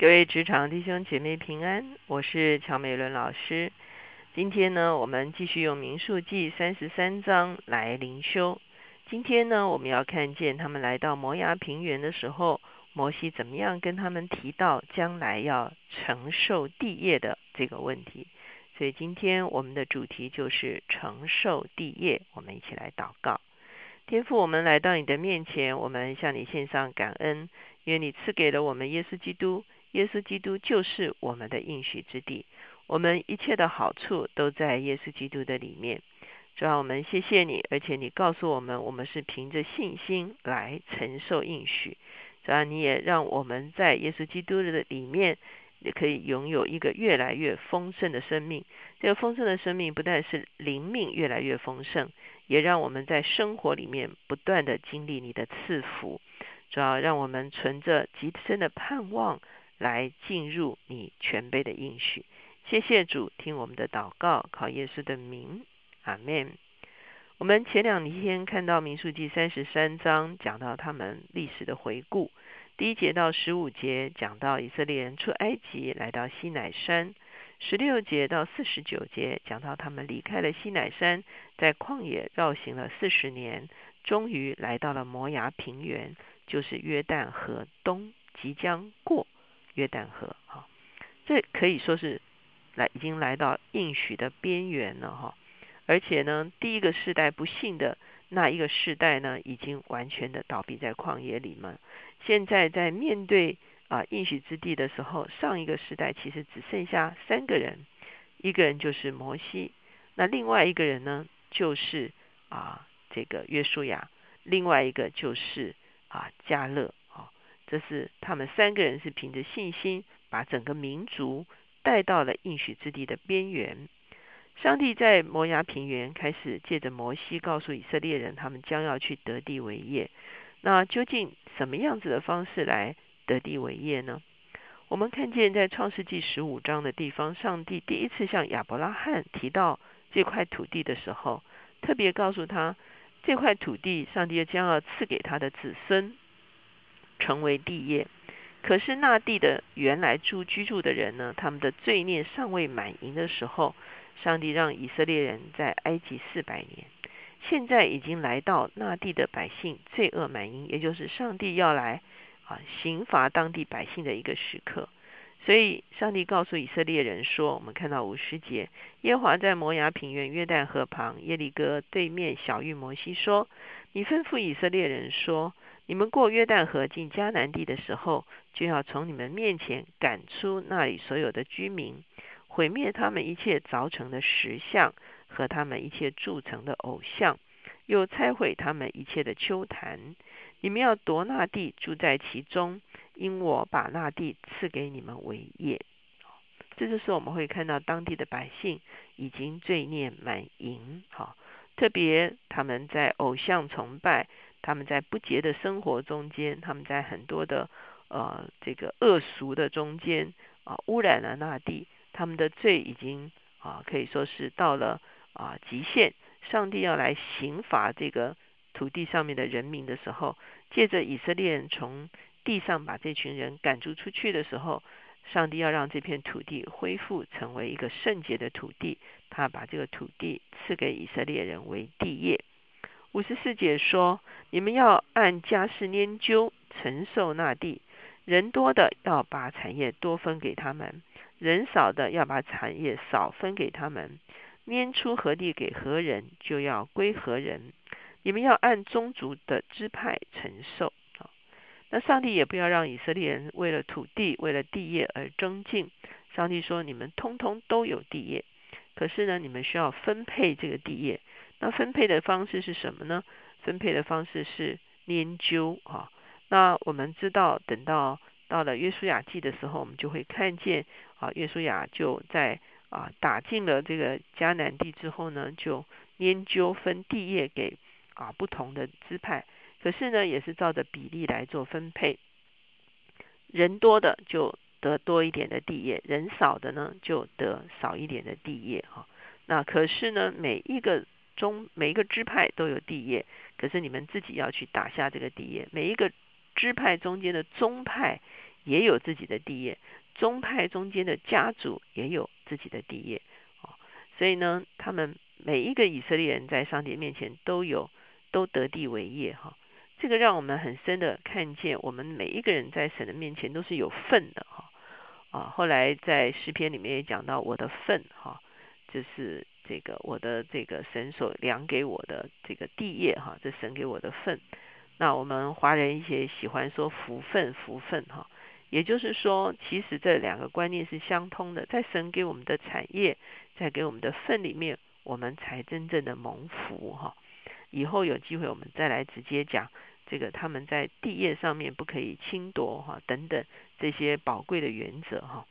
各位职场弟兄姐妹平安，我是乔美伦老师。今天呢，我们继续用民数记三十三章来灵修。今天呢，我们要看见他们来到摩崖平原的时候，摩西怎么样跟他们提到将来要承受地业的这个问题。所以今天我们的主题就是承受地业。我们一起来祷告，天父，我们来到你的面前，我们向你献上感恩，因为你赐给了我们耶稣基督。耶稣基督就是我们的应许之地，我们一切的好处都在耶稣基督的里面。主要我们谢谢你，而且你告诉我们，我们是凭着信心来承受应许。主要你也让我们在耶稣基督的里面，也可以拥有一个越来越丰盛的生命。这个丰盛的生命不但是灵命越来越丰盛，也让我们在生活里面不断的经历你的赐福。主要让我们存着极深的盼望。来进入你全备的应许，谢谢主，听我们的祷告，靠耶稣的名，阿门。我们前两天看到民数记三十三章，讲到他们历史的回顾，第一节到十五节讲到以色列人出埃及来到西乃山，十六节到四十九节讲到他们离开了西乃山，在旷野绕行了四十年，终于来到了摩崖平原，就是约旦河东，即将过。约旦河，哈，这可以说是来已经来到应许的边缘了，哈。而且呢，第一个世代不幸的那一个世代呢，已经完全的倒闭在旷野里嘛。现在在面对啊应许之地的时候，上一个时代其实只剩下三个人，一个人就是摩西，那另外一个人呢就是啊这个约书亚，另外一个就是啊加勒。这是他们三个人是凭着信心，把整个民族带到了应许之地的边缘。上帝在摩崖平原开始借着摩西告诉以色列人，他们将要去得地为业。那究竟什么样子的方式来得地为业呢？我们看见在创世纪十五章的地方，上帝第一次向亚伯拉罕提到这块土地的时候，特别告诉他，这块土地上帝将要赐给他的子孙。成为地业，可是那地的原来住居住的人呢？他们的罪孽尚未满盈的时候，上帝让以色列人在埃及四百年。现在已经来到那地的百姓罪恶满盈，也就是上帝要来啊刑罚当地百姓的一个时刻。所以上帝告诉以色列人说：“我们看到五十节，耶华在摩崖平原约旦河旁耶利哥对面小玉摩西说：你吩咐以色列人说。”你们过约旦河进迦南地的时候，就要从你们面前赶出那里所有的居民，毁灭他们一切凿成的石像和他们一切铸成的偶像，又拆毁他们一切的丘坛。你们要夺那地，住在其中，因我把那地赐给你们为业。这就是我们会看到当地的百姓已经罪孽满盈，好，特别他们在偶像崇拜。他们在不洁的生活中间，他们在很多的呃这个恶俗的中间啊，污染了那地。他们的罪已经啊可以说是到了啊极限。上帝要来刑罚这个土地上面的人民的时候，借着以色列人从地上把这群人赶逐出去的时候，上帝要让这片土地恢复成为一个圣洁的土地。他把这个土地赐给以色列人为地业。五十四节说：“你们要按家事研究承受那地，人多的要把产业多分给他们，人少的要把产业少分给他们。拈出何地给何人，就要归何人。你们要按宗族的支派承受。那上帝也不要让以色列人为了土地、为了地业而争竞。上帝说：你们通通都有地业，可是呢，你们需要分配这个地业。”那分配的方式是什么呢？分配的方式是研究啊。那我们知道，等到到了约书亚记的时候，我们就会看见啊，约书亚就在啊打进了这个迦南地之后呢，就研究分地业给啊不同的支派。可是呢，也是照着比例来做分配，人多的就得多一点的地业，人少的呢就得少一点的地业哈。那可是呢，每一个中每一个支派都有地业，可是你们自己要去打下这个地业。每一个支派中间的宗派也有自己的地业，宗派中间的家族也有自己的地业，哦，所以呢，他们每一个以色列人在上帝面前都有都得地为业，哈，这个让我们很深的看见，我们每一个人在神的面前都是有份的，哈，啊，后来在诗篇里面也讲到我的份，哈，就是这个我的这个神所量给我的这个地业，哈，这神给我的份。那我们华人一些喜欢说福分福分哈，也就是说，其实这两个观念是相通的，在神给我们的产业，在给我们的份里面，我们才真正的蒙福哈。以后有机会我们再来直接讲这个他们在地业上面不可以侵夺哈等等这些宝贵的原则哈。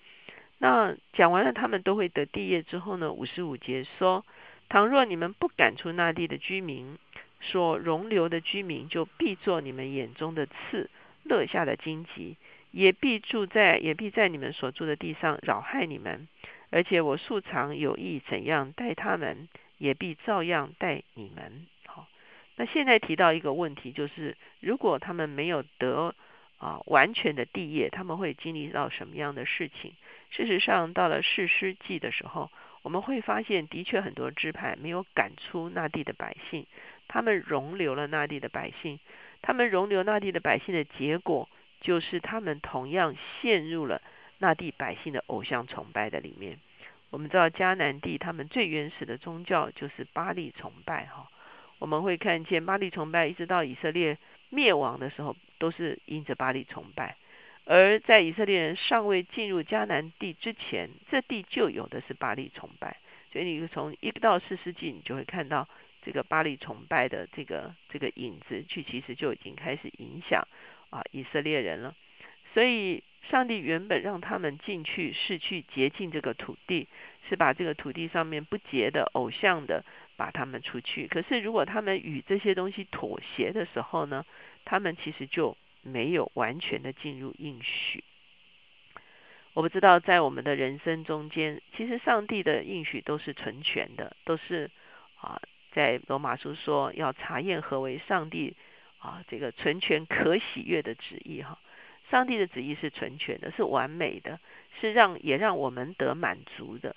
那讲完了他们都会得地业之后呢，五十五节说，倘若你们不赶出那地的居民。所容留的居民就必做你们眼中的刺，乐下的荆棘，也必住在也必在你们所住的地上扰害你们。而且我素常有意怎样待他们，也必照样待你们。好，那现在提到一个问题，就是如果他们没有得啊完全的地业，他们会经历到什么样的事情？事实上，到了世师记的时候，我们会发现，的确很多支派没有赶出那地的百姓。他们容留了那地的百姓，他们容留那地的百姓的结果，就是他们同样陷入了那地百姓的偶像崇拜的里面。我们知道迦南地他们最原始的宗教就是巴利崇拜，哈，我们会看见巴利崇拜一直到以色列灭亡的时候，都是因着巴利崇拜。而在以色列人尚未进入迦南地之前，这地就有的是巴利崇拜。所以你从一到四世纪，你就会看到。这个巴黎崇拜的这个这个影子，去其实就已经开始影响啊以色列人了。所以上帝原本让他们进去是去洁净这个土地，是把这个土地上面不洁的偶像的把他们出去。可是如果他们与这些东西妥协的时候呢，他们其实就没有完全的进入应许。我不知道在我们的人生中间，其实上帝的应许都是存全的，都是啊。在罗马书说要查验何为上帝啊这个纯全可喜悦的旨意哈，上帝的旨意是纯全的，是完美的，是让也让我们得满足的。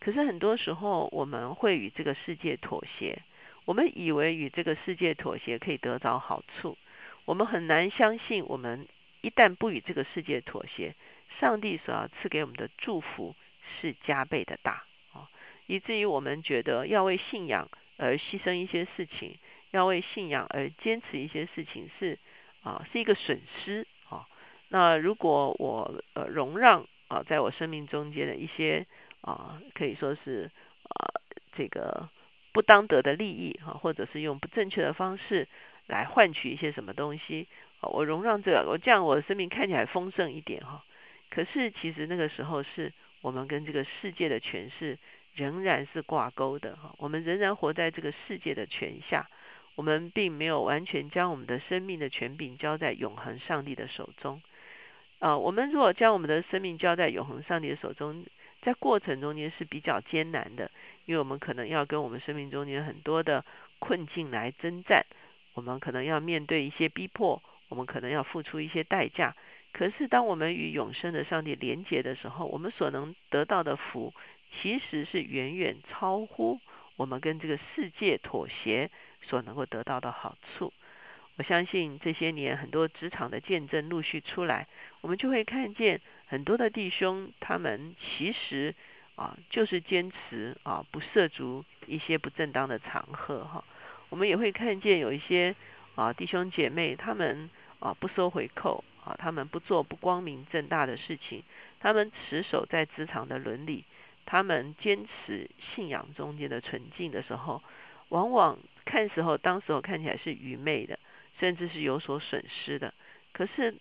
可是很多时候我们会与这个世界妥协，我们以为与这个世界妥协可以得着好处，我们很难相信我们一旦不与这个世界妥协，上帝所要赐给我们的祝福是加倍的大啊，以至于我们觉得要为信仰。而牺牲一些事情，要为信仰而坚持一些事情，是啊，是一个损失。那如果我呃容让啊，在我生命中间的一些啊，可以说是啊这个不当得的利益哈，或者是用不正确的方式来换取一些什么东西，我容让这个，我这样我的生命看起来丰盛一点哈。可是其实那个时候是我们跟这个世界的诠释。仍然是挂钩的哈，我们仍然活在这个世界的权下，我们并没有完全将我们的生命的权柄交在永恒上帝的手中。啊，我们如果将我们的生命交在永恒上帝的手中，在过程中间是比较艰难的，因为我们可能要跟我们生命中间很多的困境来征战，我们可能要面对一些逼迫，我们可能要付出一些代价。可是，当我们与永生的上帝连结的时候，我们所能得到的福。其实是远远超乎我们跟这个世界妥协所能够得到的好处。我相信这些年很多职场的见证陆续出来，我们就会看见很多的弟兄，他们其实啊就是坚持啊不涉足一些不正当的场合哈。我们也会看见有一些啊弟兄姐妹，他们啊不收回扣啊，他们不做不光明正大的事情，他们持守在职场的伦理。他们坚持信仰中间的纯净的时候，往往看时候当时候看起来是愚昧的，甚至是有所损失的。可是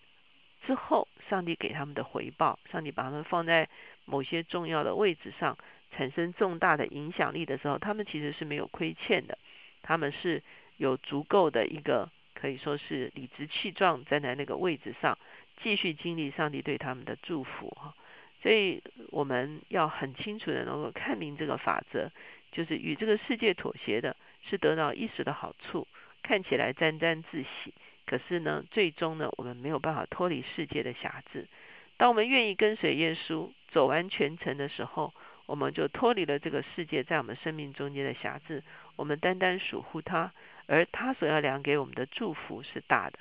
之后，上帝给他们的回报，上帝把他们放在某些重要的位置上，产生重大的影响力的时候，他们其实是没有亏欠的。他们是有足够的一个可以说是理直气壮站在那个位置上，继续经历上帝对他们的祝福哈。所以我们要很清楚的能够看明这个法则，就是与这个世界妥协的，是得到一时的好处，看起来沾沾自喜。可是呢，最终呢，我们没有办法脱离世界的辖制。当我们愿意跟随耶稣走完全程的时候，我们就脱离了这个世界在我们生命中间的辖制，我们单单属乎他，而他所要量给我们的祝福是大的。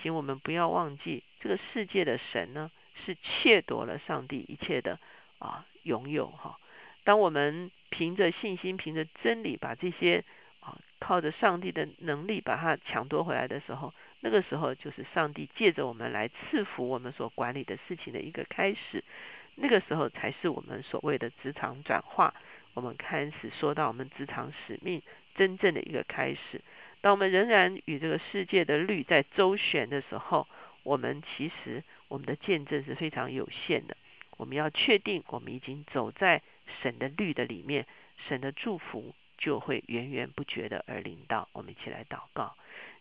请我们不要忘记，这个世界的神呢，是窃夺了上帝一切的啊拥有哈。当我们凭着信心、凭着真理，把这些靠着上帝的能力把它抢夺回来的时候，那个时候就是上帝借着我们来赐福我们所管理的事情的一个开始。那个时候才是我们所谓的职场转化，我们开始说到我们职场使命真正的一个开始。当我们仍然与这个世界的律在周旋的时候，我们其实我们的见证是非常有限的。我们要确定我们已经走在神的律的里面，神的祝福就会源源不绝的而临到。我们一起来祷告。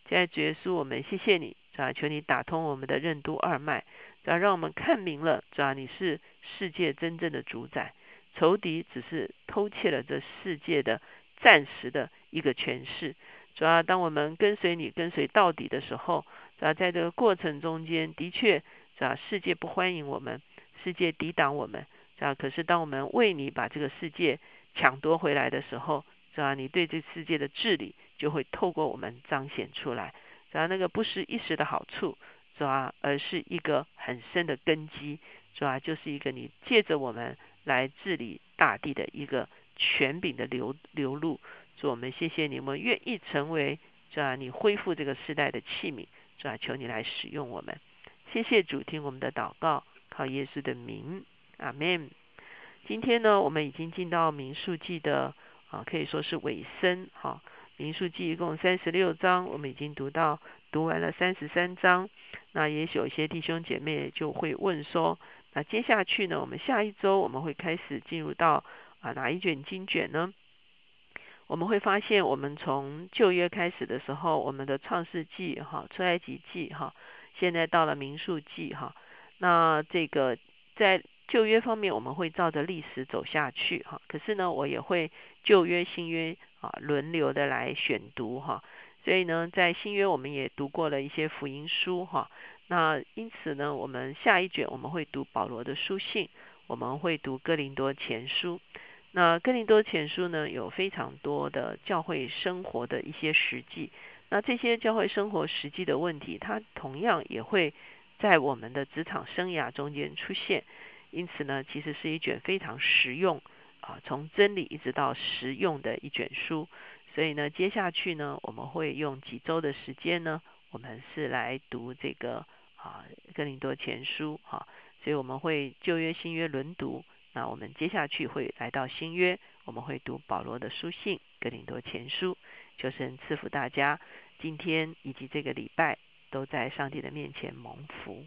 现在主耶稣，我们谢谢你，啊，求你打通我们的任督二脉，啊，让我们看明了，啊，你是世界真正的主宰，仇敌只是偷窃了这世界的暂时的一个权势。主要当我们跟随你、跟随到底的时候，啊，在这个过程中间，的确，啊，世界不欢迎我们，世界抵挡我们，啊，可是当我们为你把这个世界抢夺回来的时候，是吧？你对这世界的治理。就会透过我们彰显出来，然后那个不是一时的好处，是吧？而是一个很深的根基，是吧？就是一个你借着我们来治理大地的一个权柄的流流露。主，我们谢谢你们愿意成为，是吧？你恢复这个时代的器皿，是吧？求你来使用我们。谢谢主，听我们的祷告，靠耶稣的名，阿门。今天呢，我们已经进到民数记的啊，可以说是尾声，哈。民数记一共三十六章，我们已经读到读完了三十三章。那也许有些弟兄姐妹就会问说：那接下去呢？我们下一周我们会开始进入到啊哪一卷经卷呢？我们会发现，我们从旧约开始的时候，我们的创世纪哈、出埃及记哈，现在到了民数记哈。那这个在旧约方面，我们会照着历史走下去哈。可是呢，我也会旧约、新约。啊，轮流的来选读哈，所以呢，在新约我们也读过了一些福音书哈，那因此呢，我们下一卷我们会读保罗的书信，我们会读哥林多前书。那哥林多前书呢，有非常多的教会生活的一些实际，那这些教会生活实际的问题，它同样也会在我们的职场生涯中间出现，因此呢，其实是一卷非常实用。啊，从真理一直到实用的一卷书，所以呢，接下去呢，我们会用几周的时间呢，我们是来读这个啊哥林多前书哈，所以我们会旧约新约轮读，那我们接下去会来到新约，我们会读保罗的书信哥林多前书，求神赐福大家，今天以及这个礼拜都在上帝的面前蒙福。